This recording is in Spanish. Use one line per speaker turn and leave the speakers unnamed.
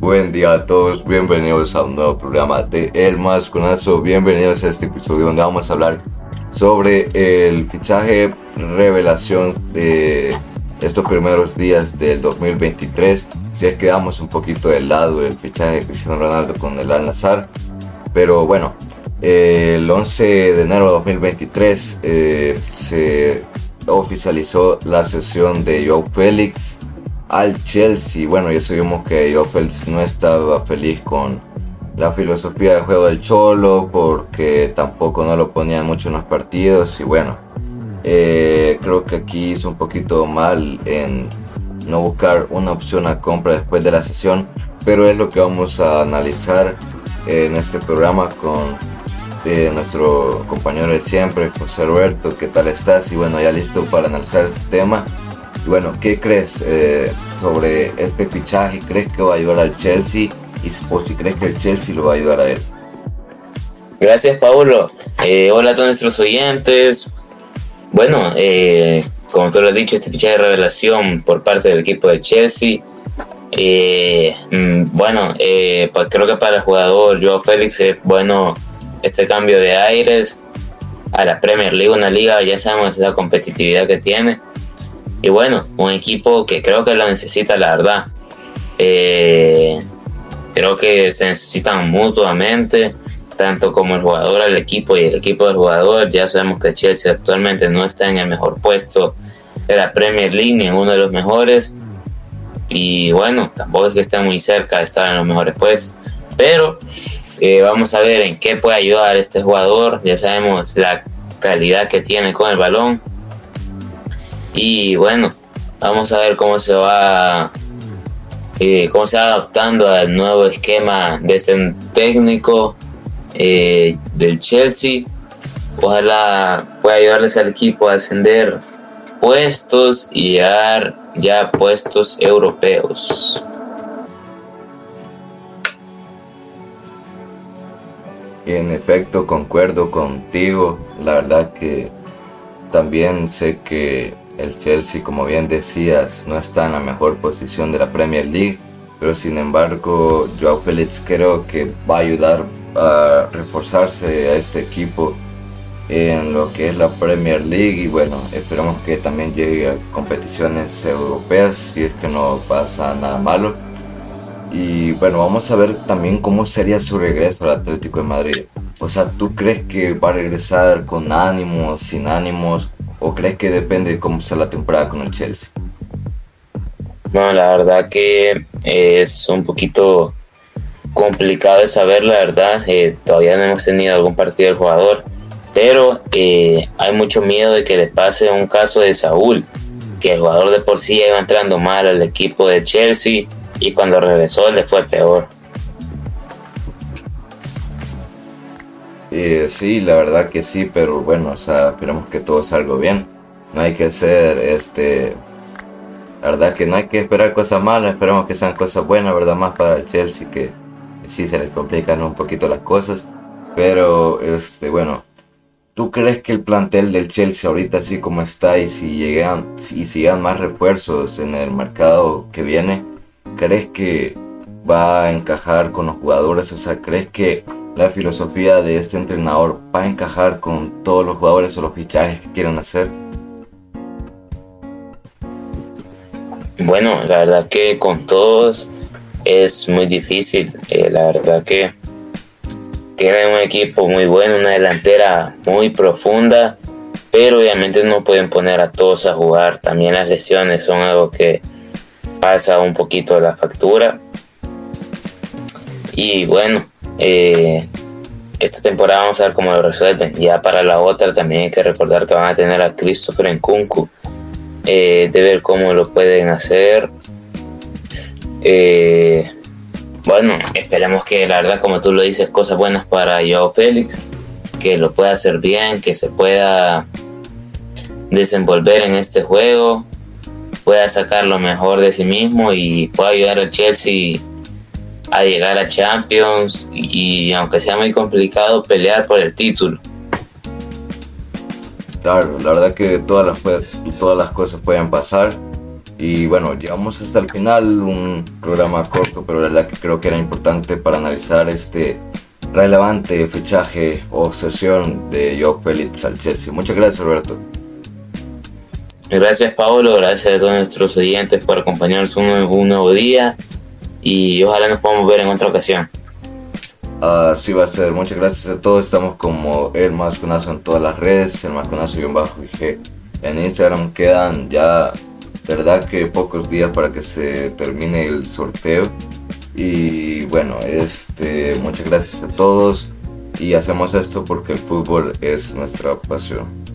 Buen día a todos, bienvenidos a un nuevo programa de El Masconazo. Bienvenidos a este episodio donde vamos a hablar sobre el fichaje revelación de estos primeros días del 2023. Si es que damos un poquito del lado del fichaje de Cristiano Ronaldo con el Al Nazar. Pero bueno, el 11 de enero de 2023 eh, se oficializó la sesión de Joe Félix al Chelsea. Bueno, ya sabemos que Félix no estaba feliz con la filosofía de juego del Cholo porque tampoco no lo ponía mucho en los partidos y bueno, eh, creo que aquí hizo un poquito mal en no buscar una opción a compra después de la sesión, pero es lo que vamos a analizar en este programa con nuestro compañero de siempre, José Roberto. ¿Qué tal estás? Y bueno, ya listo para analizar este tema. Y bueno, ¿qué crees eh, sobre este fichaje? ¿Crees que va a ayudar al Chelsea? Y, o si crees que el Chelsea lo va a ayudar a él.
Gracias, Paulo. Eh, hola a todos nuestros oyentes. Bueno, eh, como tú lo has dicho, este fichaje de revelación por parte del equipo de Chelsea. Eh, mm, bueno, pues creo que para el jugador Joao Félix es bueno este cambio de aires a la Premier League, una liga, ya sabemos la competitividad que tiene. Y bueno, un equipo que creo que lo necesita, la verdad. creo que se necesitan mutuamente tanto como el jugador al equipo y el equipo del jugador. Ya sabemos que Chelsea actualmente no está en el mejor puesto de la Premier League, ni en uno de los mejores. Y bueno, tampoco es que esté muy cerca de estar en los mejores puestos. Pero eh, vamos a ver en qué puede ayudar este jugador. Ya sabemos la calidad que tiene con el balón. Y bueno, vamos a ver cómo se va eh, cómo se va adaptando al nuevo esquema de este técnico eh, del Chelsea. Ojalá pueda ayudarles al equipo a ascender puestos y llegar ya puestos europeos.
En efecto, concuerdo contigo. La verdad que también sé que el Chelsea, como bien decías, no está en la mejor posición de la Premier League. Pero sin embargo, Joao Félix creo que va a ayudar a reforzarse a este equipo en lo que es la Premier League y bueno, esperamos que también llegue a competiciones europeas si es que no pasa nada malo. Y bueno, vamos a ver también cómo sería su regreso al Atlético de Madrid. O sea, ¿tú crees que va a regresar con ánimos, sin ánimos? ¿O crees que depende de cómo sea la temporada con el Chelsea?
No, la verdad que es un poquito complicado de saber, la verdad. Eh, todavía no hemos tenido algún partido del jugador, pero eh, hay mucho miedo de que le pase un caso de Saúl, que el jugador de por sí iba entrando mal al equipo de Chelsea y cuando regresó le fue peor.
Eh, sí, la verdad que sí, pero bueno, o sea, esperemos que todo salga bien. No hay que ser, este, la verdad que no hay que esperar cosas malas, esperemos que sean cosas buenas, ¿verdad? Más para el Chelsea que sí se les complican un poquito las cosas. Pero, este, bueno, ¿tú crees que el plantel del Chelsea ahorita así como está y si llegan, si, si llegan más refuerzos en el mercado que viene, crees que va a encajar con los jugadores? O sea, ¿crees que la filosofía de este entrenador va a encajar con todos los jugadores o los fichajes que quieran hacer?
Bueno, la verdad que con todos es muy difícil. Eh, la verdad que tienen un equipo muy bueno, una delantera muy profunda, pero obviamente no pueden poner a todos a jugar. También las lesiones son algo que pasa un poquito la factura. Y bueno, eh, esta temporada vamos a ver cómo lo resuelven. Ya para la otra también hay que recordar que van a tener a Christopher Nkunku. Eh, de ver cómo lo pueden hacer eh, bueno, esperemos que la verdad, como tú lo dices, cosas buenas para Joao Félix, que lo pueda hacer bien, que se pueda desenvolver en este juego, pueda sacar lo mejor de sí mismo y pueda ayudar al Chelsea a llegar a Champions y, aunque sea muy complicado, pelear por el título.
Claro, la verdad que todas las, todas las cosas pueden pasar Y bueno, llegamos hasta el final, un programa corto, pero la verdad que creo que era importante para analizar este relevante fichaje o sesión de Joe Félix al Chelsea. Muchas gracias, Roberto.
Gracias, Paolo. Gracias a todos nuestros oyentes por acompañarnos un, un nuevo día y ojalá nos podamos ver en otra ocasión.
Así va a ser. Muchas gracias a todos. Estamos como el Masconazo en todas las redes, el Masconazo-IG en Instagram. Quedan ya, verdad que pocos días para que se termine el sorteo. Y bueno, este, muchas gracias a todos. Y hacemos esto porque el fútbol es nuestra pasión.